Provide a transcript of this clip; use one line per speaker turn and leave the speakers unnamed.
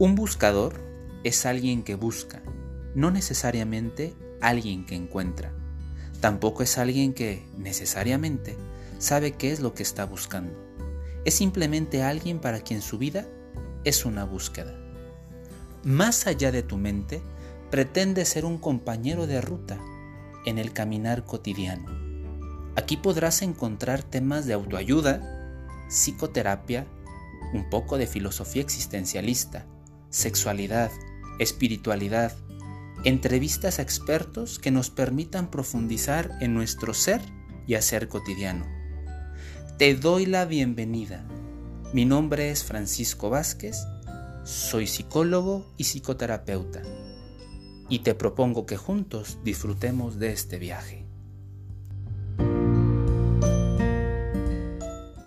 Un buscador es alguien que busca, no necesariamente alguien que encuentra. Tampoco es alguien que necesariamente sabe qué es lo que está buscando. Es simplemente alguien para quien su vida es una búsqueda. Más allá de tu mente, pretende ser un compañero de ruta en el caminar cotidiano. Aquí podrás encontrar temas de autoayuda, psicoterapia, un poco de filosofía existencialista, sexualidad, espiritualidad, entrevistas a expertos que nos permitan profundizar en nuestro ser y hacer cotidiano. Te doy la bienvenida. Mi nombre es Francisco Vázquez, soy psicólogo y psicoterapeuta y te propongo que juntos disfrutemos de este viaje.